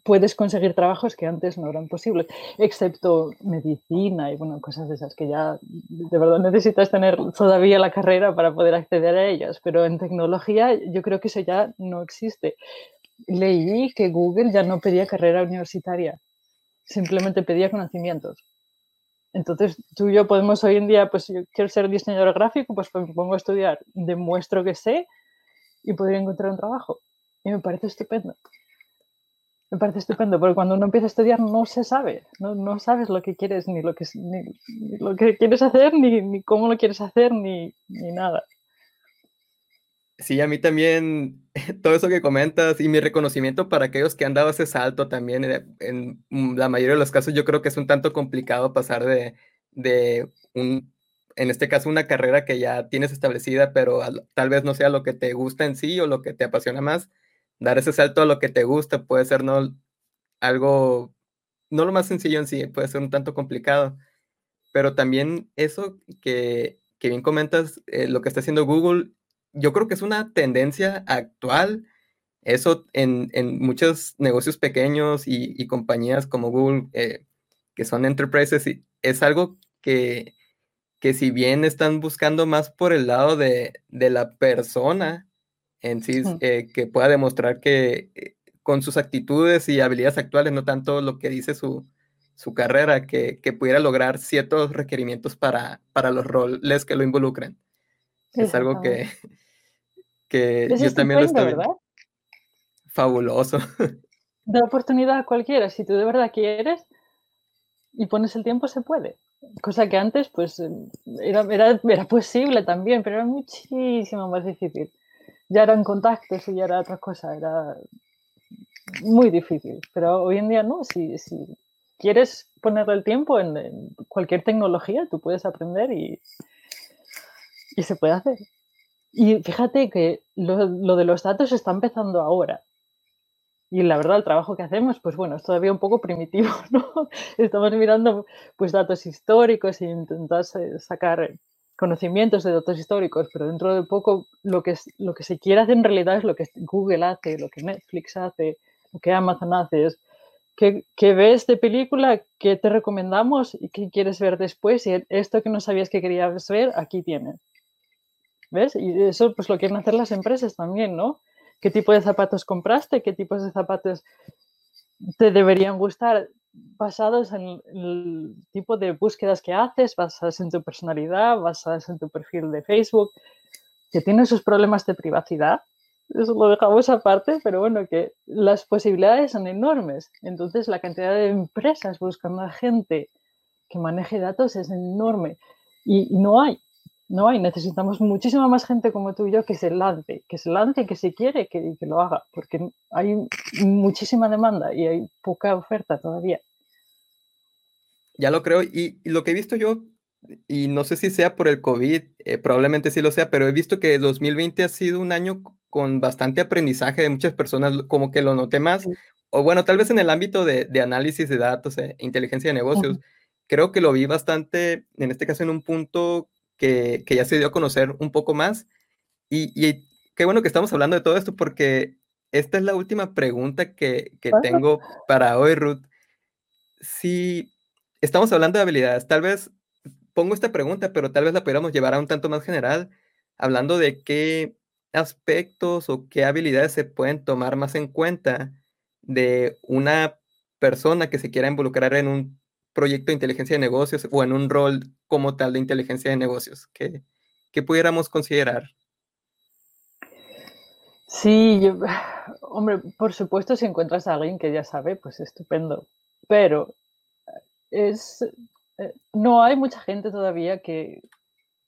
puedes conseguir trabajos que antes no eran posibles, excepto medicina y bueno, cosas de esas que ya de verdad necesitas tener todavía la carrera para poder acceder a ellas, pero en tecnología yo creo que eso ya no existe. Leí que Google ya no pedía carrera universitaria simplemente pedía conocimientos. Entonces, tú y yo podemos hoy en día, pues yo quiero ser diseñador gráfico, pues me pongo a estudiar, demuestro que sé y podría encontrar un trabajo. Y me parece estupendo. Me parece estupendo, porque cuando uno empieza a estudiar no se sabe, no, no sabes lo que quieres, ni lo que, ni, lo que quieres hacer, ni, ni, cómo lo quieres hacer, ni, ni nada. Sí, a mí también todo eso que comentas y mi reconocimiento para aquellos que han dado ese salto también, eh, en la mayoría de los casos yo creo que es un tanto complicado pasar de, de un, en este caso, una carrera que ya tienes establecida, pero tal vez no sea lo que te gusta en sí o lo que te apasiona más. Dar ese salto a lo que te gusta puede ser no algo, no lo más sencillo en sí, puede ser un tanto complicado, pero también eso que, que bien comentas, eh, lo que está haciendo Google yo creo que es una tendencia actual. Eso en, muchos negocios pequeños y, compañías como Google, eh, que son enterprises, es algo que, que si bien están buscando más por el lado de, la persona en sí, eh, que pueda demostrar que eh, con sus actitudes y habilidades actuales, no tanto lo que dice su, carrera, que, pudiera lograr ciertos requerimientos para, para los roles que lo involucren. Es algo que, que yo también lo estoy ¿verdad? Fabuloso. Da oportunidad a cualquiera, si tú de verdad quieres y pones el tiempo, se puede. Cosa que antes, pues, era, era, era posible también, pero era muchísimo más difícil. Ya eran contactos y ya era otra cosa, era muy difícil. Pero hoy en día no, si, si quieres ponerle el tiempo en, en, cualquier tecnología, tú puedes aprender y, y se puede hacer. Y fíjate que lo, de los datos está empezando ahora. Y la verdad, el trabajo que hacemos, pues bueno, es todavía un poco primitivo, ¿no? Estamos mirando pues datos históricos e intentar sacar conocimientos de datos históricos, pero dentro de poco lo que, lo que se quiere hacer en realidad es lo que Google hace, lo que Netflix hace, lo que Amazon hace, es qué, qué ves de película, qué te recomendamos y qué quieres ver después y esto que no sabías que querías ver, aquí tienes. ¿Ves? Y eso pues lo quieren hacer las empresas también, ¿no? ¿Qué tipo de zapatos compraste? ¿Qué tipos de zapatos te deberían gustar? Basados en el tipo de búsquedas que haces, basadas en tu personalidad, basadas en tu perfil de Facebook, que tiene sus problemas de privacidad. Eso lo dejamos aparte, pero bueno, que las posibilidades son enormes. Entonces, la cantidad de empresas buscando a gente que maneje datos es enorme. Y no hay, no hay, necesitamos muchísima más gente como tú y yo que se lance, que se lance, que se quiere que, que lo haga, porque hay muchísima demanda y hay poca oferta todavía. Ya lo creo, y, lo que he visto yo, y no sé si sea por el COVID, eh, probablemente sí lo sea, pero he visto que 2020 ha sido un año con bastante aprendizaje de muchas personas, como que lo noté más, o bueno, tal vez en el ámbito de, análisis de datos e inteligencia de negocios, creo que lo vi bastante, en este caso en un punto que, ya se dio a conocer un poco más. Y, qué bueno que estamos hablando de todo esto porque esta es la última pregunta que, tengo para hoy, Ruth. Si estamos hablando de habilidades, tal vez pongo esta pregunta, pero tal vez la pudiéramos llevar a un tanto más general, hablando de qué aspectos o qué habilidades se pueden tomar más en cuenta de una persona que se quiera involucrar en un proyecto de inteligencia de negocios o en un rol como tal de inteligencia de negocios que, que pudiéramos considerar? Sí, yo, hombre, por supuesto, si encuentras a alguien que ya sabe, pues estupendo. Pero es, eh, no hay mucha gente todavía que,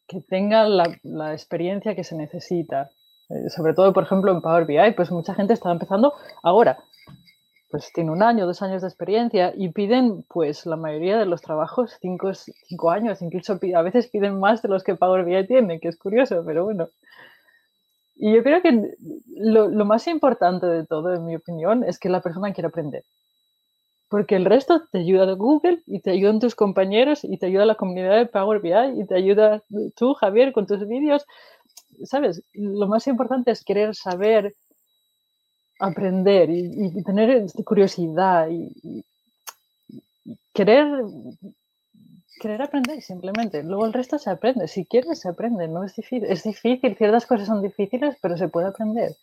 que tenga la, la, experiencia que se necesita. Eh, sobre todo, por ejemplo, en Power BI, pues mucha gente está empezando ahora. Pues tiene un año, dos años de experiencia y piden, pues la mayoría de los trabajos, cinco, cinco años, incluso a veces piden más de los que Power BI tiene, que es curioso, pero bueno. Y yo creo que lo, lo, más importante de todo, en mi opinión, es que la persona quiera aprender. Porque el resto te ayuda Google y te ayudan tus compañeros y te ayuda la comunidad de Power BI y te ayuda tú, Javier, con tus vídeos. ¿Sabes? Lo más importante es querer saber aprender y, tener curiosidad y, querer querer aprender simplemente. Luego el resto se aprende. Si quieres, se aprende. No es difícil. Es difícil. Ciertas cosas son difíciles, pero se puede aprender.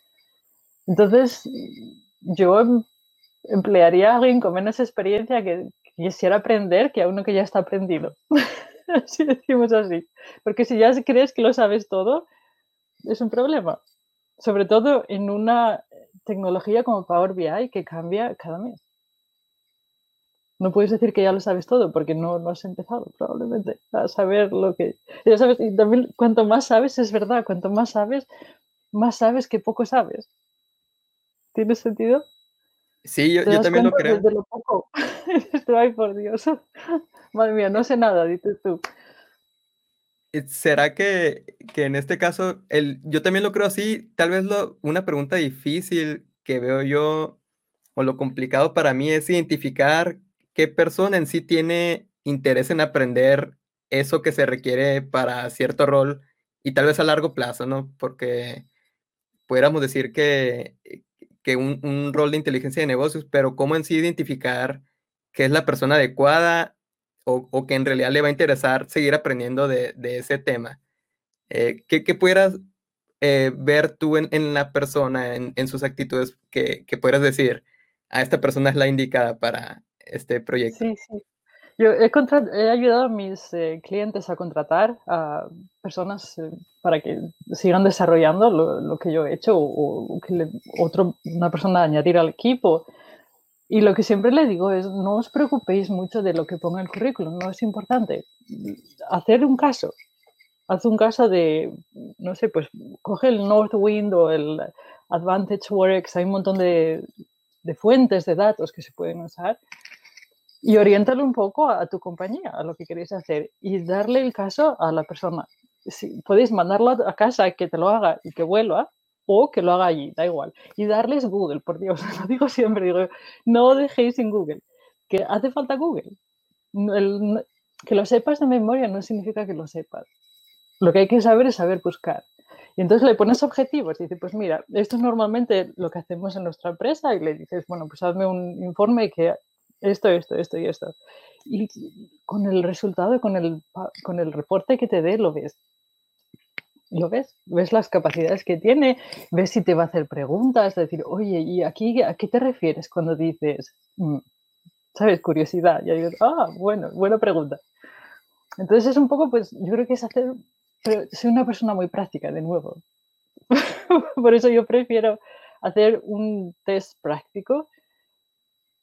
Entonces, yo emplearía a alguien con menos experiencia que, quisiera aprender que a uno que ya está aprendido. si decimos así. Porque si ya crees que lo sabes todo, es un problema. Sobre todo en una tecnología como Power BI que cambia cada mes. No puedes decir que ya lo sabes todo porque no, no has empezado probablemente a saber lo que... Ya sabes, y también cuanto más sabes es verdad, cuanto más sabes, más sabes que poco sabes. ¿Tiene sentido? Sí, yo, yo también lo creo. Desde lo poco. Ay, por Dios. Madre mía, no sé nada, dices tú. ¿Será que, que, en este caso, el, yo también lo creo así? Tal vez lo, una pregunta difícil que veo yo, o lo complicado para mí es identificar qué persona en sí tiene interés en aprender eso que se requiere para cierto rol y tal vez a largo plazo, ¿no? Porque pudiéramos decir que, que un, un, rol de inteligencia de negocios, pero cómo en sí identificar qué es la persona adecuada o, o que en realidad le va a interesar seguir aprendiendo de, de ese tema. Eh, ¿qué, ¿qué, pudieras eh, ver tú en, en la persona, en, en sus actitudes, que, que, pudieras decir, a esta persona es la indicada para este proyecto? Sí, sí. Yo he, he ayudado a mis eh, clientes a contratar a personas eh, para que sigan desarrollando lo, lo, que yo he hecho o, o que le, otro, una persona añadir al equipo. Y lo que siempre le digo es, no os preocupéis mucho de lo que ponga el currículum, no es importante. Hacer un caso, haz un caso de, no sé, pues coge el Northwind o el Advantage Works, hay un montón de, de fuentes de datos que se pueden usar y oriéntalo un poco a, tu compañía, a lo que queréis hacer y darle el caso a la persona. Si, podéis mandarlo a casa que te lo haga y que vuelva o que lo haga allí, da igual. Y darles Google, por Dios, lo digo siempre, digo, no dejéis sin Google, que hace falta Google. Que lo sepas de memoria no significa que lo sepas. Lo que hay que saber es saber buscar. Y entonces le pones objetivos. Dice, pues mira, esto es normalmente lo que hacemos en nuestra empresa y le dices, bueno, pues hazme un informe que esto, esto, esto y esto. Y con el resultado, con el, con el reporte que te dé, lo ves. ¿Lo ves? Ves las capacidades que tiene, ves si te va a hacer preguntas, decir, oye, ¿y aquí a qué te refieres cuando dices, mm, sabes, curiosidad? Y digo, ah, bueno, buena pregunta. Entonces es un poco, pues, yo creo que es hacer, soy una persona muy práctica, de nuevo. Por eso yo prefiero hacer un test práctico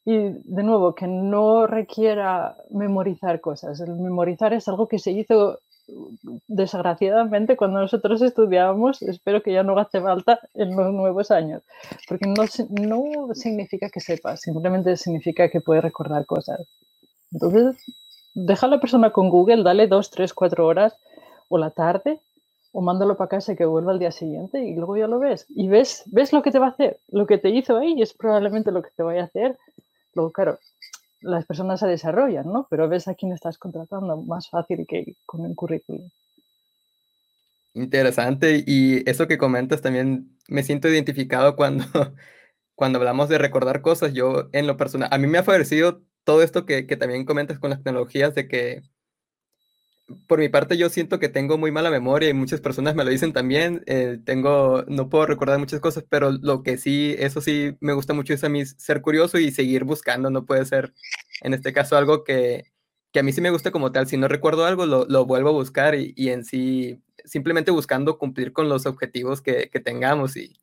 y de nuevo, que no requiera memorizar cosas. El memorizar es algo que se hizo desgraciadamente cuando nosotros estudiábamos, espero que ya no hace falta en los nuevos años, porque no, no significa que sepas, simplemente significa que puedes recordar cosas. Entonces, deja a la persona con Google, dale dos, tres, cuatro horas o la tarde o mándalo para casa que vuelva al día siguiente y luego ya lo ves. Y ves, ves lo que te va a hacer. Lo que te hizo ahí es probablemente lo que te vaya a hacer Luego, claro, las personas se desarrollan, ¿no? Pero ves a quién estás contratando más fácil que con un currículum. Interesante. Y eso que comentas también me siento identificado cuando, cuando hablamos de recordar cosas. Yo, en lo personal, a mí me ha favorecido todo esto que, que también comentas con las tecnologías de que por mi parte yo siento que tengo muy mala memoria y muchas personas me lo dicen también. Eh, tengo, no puedo recordar muchas cosas, pero lo que sí, eso sí me gusta mucho es a mí ser curioso y seguir buscando. No puede ser, en este caso, algo que, que a mí sí me gusta como tal. Si no recuerdo algo, lo, vuelvo a buscar y, y, en sí, simplemente buscando cumplir con los objetivos que, que tengamos y,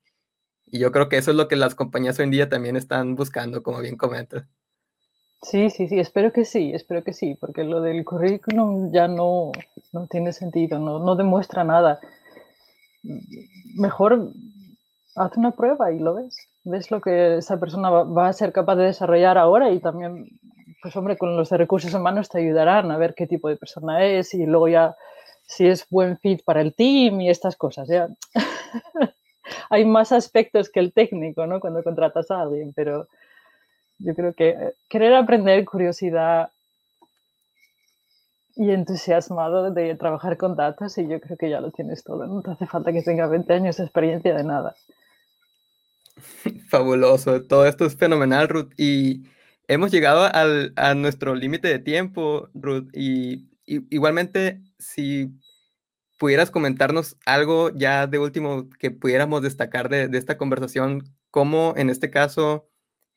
Y yo creo que eso es lo que las compañías hoy en día también están buscando, como bien comentas. Sí, sí, sí, espero que sí, espero que sí, porque lo del currículum ya no, no tiene sentido, no, no demuestra nada. Mejor haz una prueba y lo ves. Ves lo que esa persona va, a ser capaz de desarrollar ahora y también, pues hombre, con los de recursos humanos te ayudarán a ver qué tipo de persona es y luego ya si es buen fit para el team y estas cosas. Ya. Hay más aspectos que el técnico, ¿no? Cuando contratas a alguien, pero yo creo que eh, querer aprender, curiosidad y entusiasmado de trabajar con datos y yo creo que ya lo tienes todo. No te hace falta que tenga 20 años de experiencia de nada. Fabuloso, todo esto es fenomenal, Ruth. Y hemos llegado al, a nuestro límite de tiempo, Ruth. Y, y, igualmente, si pudieras comentarnos algo ya de último que pudiéramos destacar de, de esta conversación, cómo en este caso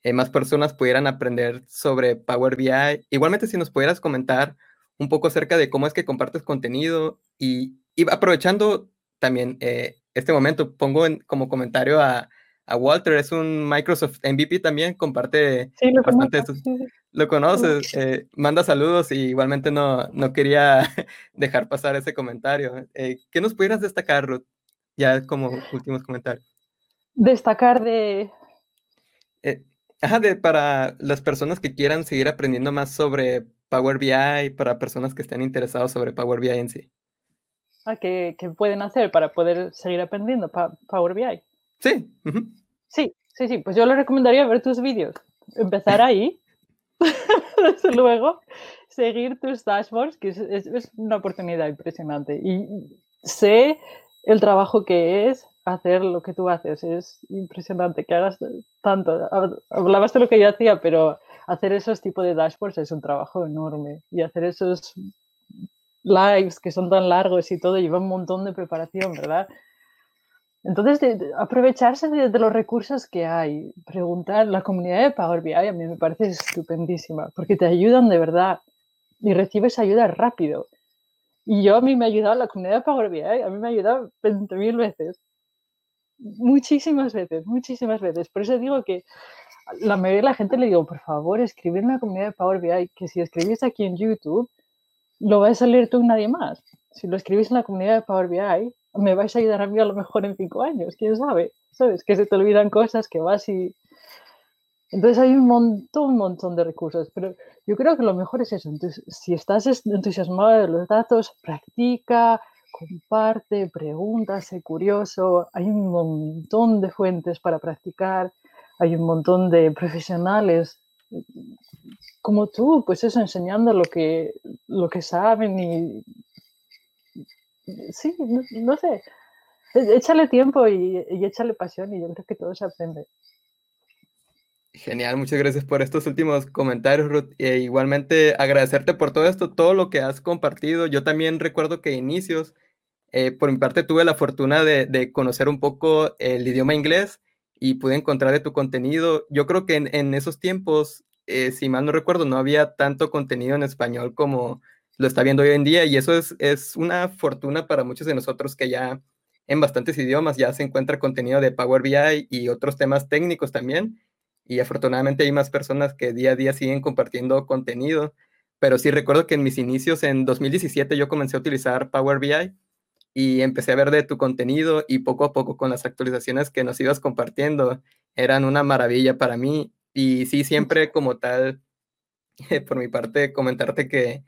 eh, más personas pudieran aprender sobre Power BI. Igualmente, si nos pudieras comentar un poco acerca de cómo es que compartes contenido y, y aprovechando también eh, este momento, pongo en, como comentario a, a, Walter, es un Microsoft MVP también, comparte sí, lo bastante conozco, Lo conoces, eh, manda saludos y igualmente no, no quería dejar pasar ese comentario. Eh, ¿Qué nos pudieras destacar, Ruth? Ya como últimos comentarios. Destacar de... Eh, Ajá, de, para las personas que quieran seguir aprendiendo más sobre Power BI, para personas que estén interesados sobre Power BI en sí. Ah, ¿qué, qué pueden hacer para poder seguir aprendiendo pa Power BI? Sí. Uh -huh. Sí, sí, sí. Pues yo le recomendaría ver tus vídeos. Empezar ahí. Desde luego, seguir tus dashboards, que es, es, es una oportunidad impresionante. Y sé el trabajo que es hacer lo que tú haces. Es impresionante que hagas tanto. Hablabas de lo que yo hacía, pero hacer esos tipos de dashboards es un trabajo enorme. Y hacer esos lives que son tan largos y todo lleva un montón de preparación, ¿verdad? Entonces, aprovecharse de, de, los recursos que hay, preguntar, la comunidad de Power BI a mí me parece estupendísima, porque te ayudan de verdad y recibes ayuda rápido. Y yo a mí me ha ayudado la comunidad de Power BI, a mí me ha ayudado 20.000 veces muchísimas veces, muchísimas veces. Por eso digo que la mayoría de la gente le digo, por favor, escribir en la comunidad de Power BI, que si escribís aquí en YouTube, lo vais a leer tú y nadie más. Si lo escribís en la comunidad de Power BI, me vais a ayudar a mí a lo mejor en cinco años, quién sabe, ¿sabes? Que se te olvidan cosas, que vas y... Entonces hay un montón, un montón de recursos, pero yo creo que lo mejor es eso. Entonces, si estás entusiasmado de los datos, practica, comparte, pregunta, sé curioso. Hay un montón de fuentes para practicar, hay un montón de profesionales como tú, pues eso, enseñando lo que, lo que saben y... Sí, no, no sé. Échale tiempo y, y, échale pasión y yo creo que todo se aprende. Genial, muchas gracias por estos últimos comentarios, Ruth. E igualmente agradecerte por todo esto, todo lo que has compartido. Yo también recuerdo que inicios, eh, por mi parte, tuve la fortuna de, de, conocer un poco el idioma inglés y pude encontrar de tu contenido. Yo creo que en, en esos tiempos, eh, si mal no recuerdo, no había tanto contenido en español como lo está viendo hoy en día y eso es, es una fortuna para muchos de nosotros que ya en bastantes idiomas ya se encuentra contenido de Power BI y otros temas técnicos también y afortunadamente hay más personas que día a día siguen compartiendo contenido, pero sí recuerdo que en mis inicios, en 2017, yo comencé a utilizar Power BI y empecé a ver de tu contenido y poco a poco con las actualizaciones que nos ibas compartiendo, eran una maravilla para mí y sí, siempre como tal, por mi parte, comentarte que,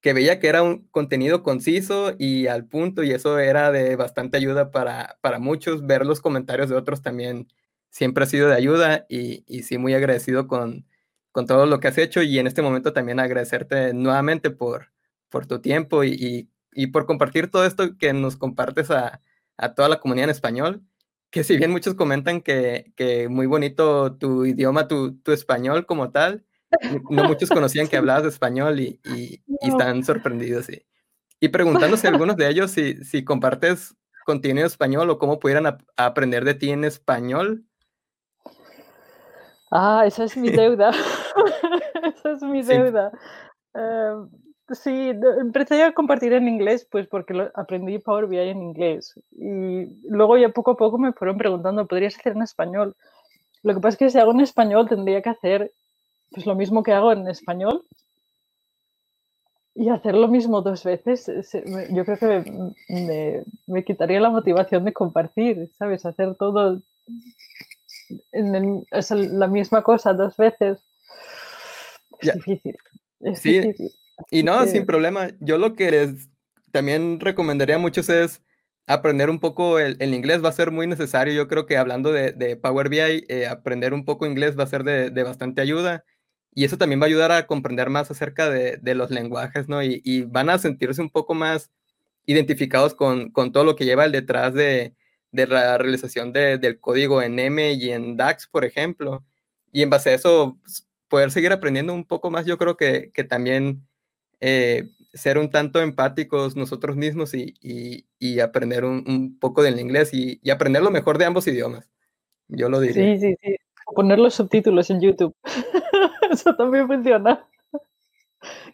que veía que era un contenido conciso y al punto y eso era de bastante ayuda para, para muchos, ver los comentarios de otros también siempre ha sido de ayuda y, y, sí muy agradecido con, con todo lo que has hecho y en este momento también agradecerte nuevamente por, por tu tiempo y, y, y por compartir todo esto que nos compartes a, a, toda la comunidad en español, que si bien muchos comentan que, que muy bonito tu idioma, tu, tu, español como tal, no muchos conocían que hablabas español y, y no. están sorprendidos. Y, y preguntándose algunos de ellos si, si compartes contenido español o cómo pudieran a, a aprender de ti en español. Ah, esa es mi deuda. esa es mi deuda. Sí. Uh, Sí, empecé a compartir en inglés, pues porque lo, aprendí Power BI en inglés. Y luego ya poco a poco me fueron preguntando, ¿podrías hacer en español? Lo que pasa es que si hago en español tendría que hacer pues lo mismo que hago en español. Y hacer lo mismo dos veces, yo creo que me, quitaría la motivación de compartir, ¿sabes? Hacer todo en la misma cosa dos veces. Es difícil. Es sí. difícil. Y no, sin problema. Yo lo que les también recomendaría a muchos es aprender un poco el, inglés. Va a ser muy necesario. Yo creo que hablando de, Power BI, eh, aprender un poco inglés va a ser de, bastante ayuda. Y eso también va a ayudar a comprender más acerca de, los lenguajes, ¿no? Y, van a sentirse un poco más identificados con, todo lo que lleva el detrás de, la realización del código en M y en DAX, por ejemplo. Y en base a eso, pues, poder seguir aprendiendo un poco más, yo creo que, que también eh, ser un tanto empáticos nosotros mismos y, aprender un, poco del inglés y, aprender lo mejor de ambos idiomas. Yo lo diría. Sí, sí, sí. Poner los subtítulos en YouTube. Eso también funciona.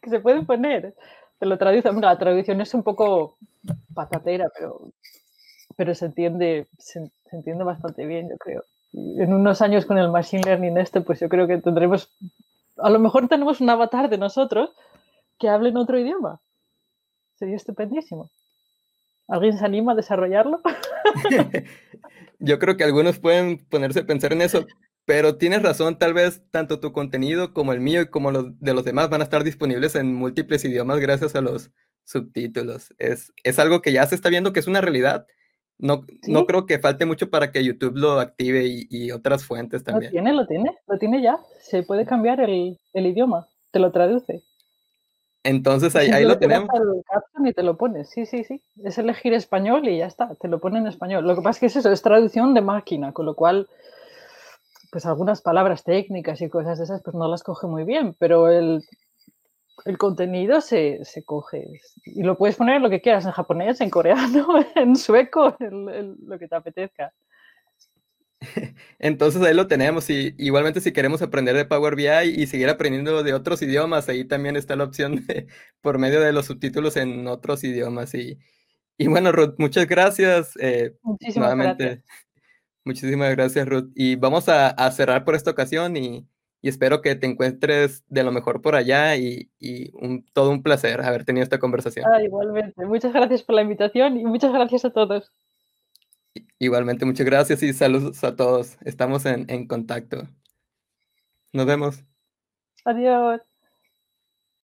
que se pueden poner. Te lo traduce. la traducción es un poco patatera, pero, pero se entiende, se, entiende bastante bien, yo creo. en unos años con el Machine Learning este, pues yo creo que tendremos, a lo mejor tenemos un avatar de nosotros que hablen otro idioma. Sería estupendísimo. ¿Alguien se anima a desarrollarlo? Yo creo que algunos pueden ponerse a pensar en eso, pero tienes razón, tal vez tanto tu contenido como el mío y como los de los demás van a estar disponibles en múltiples idiomas gracias a los subtítulos. Es, es algo que ya se está viendo que es una realidad. No, no creo que falte mucho para que YouTube lo active y, otras fuentes también. Lo tiene, lo tiene, lo tiene ya. Se puede cambiar el, el idioma, te lo traduce. Entonces ahí, ahí lo tenemos. y te lo pones, sí, sí, sí. Es elegir español y ya está, te lo pone en español. Lo que pasa es que es eso, es traducción de máquina, con lo cual, pues algunas palabras técnicas y cosas de esas, pues no las coge muy bien, pero el, el contenido se, se, coge. Y lo puedes poner lo que quieras, en japonés, en coreano, en sueco, en lo que te apetezca. Entonces ahí lo tenemos y igualmente si queremos aprender de Power BI y seguir aprendiendo de otros idiomas, ahí también está la opción de, por medio de los subtítulos en otros idiomas. Y, y bueno, Ruth, muchas gracias. Eh, muchísimas gracias. Muchísimas gracias, Ruth. Y vamos a, cerrar por esta ocasión y, espero que te encuentres de lo mejor por allá y, un, todo un placer haber tenido esta conversación. Ah, igualmente. Muchas gracias por la invitación y muchas gracias a todos. Igualmente, muchas gracias y saludos a todos. Estamos en, en contacto. Nos vemos. Adiós.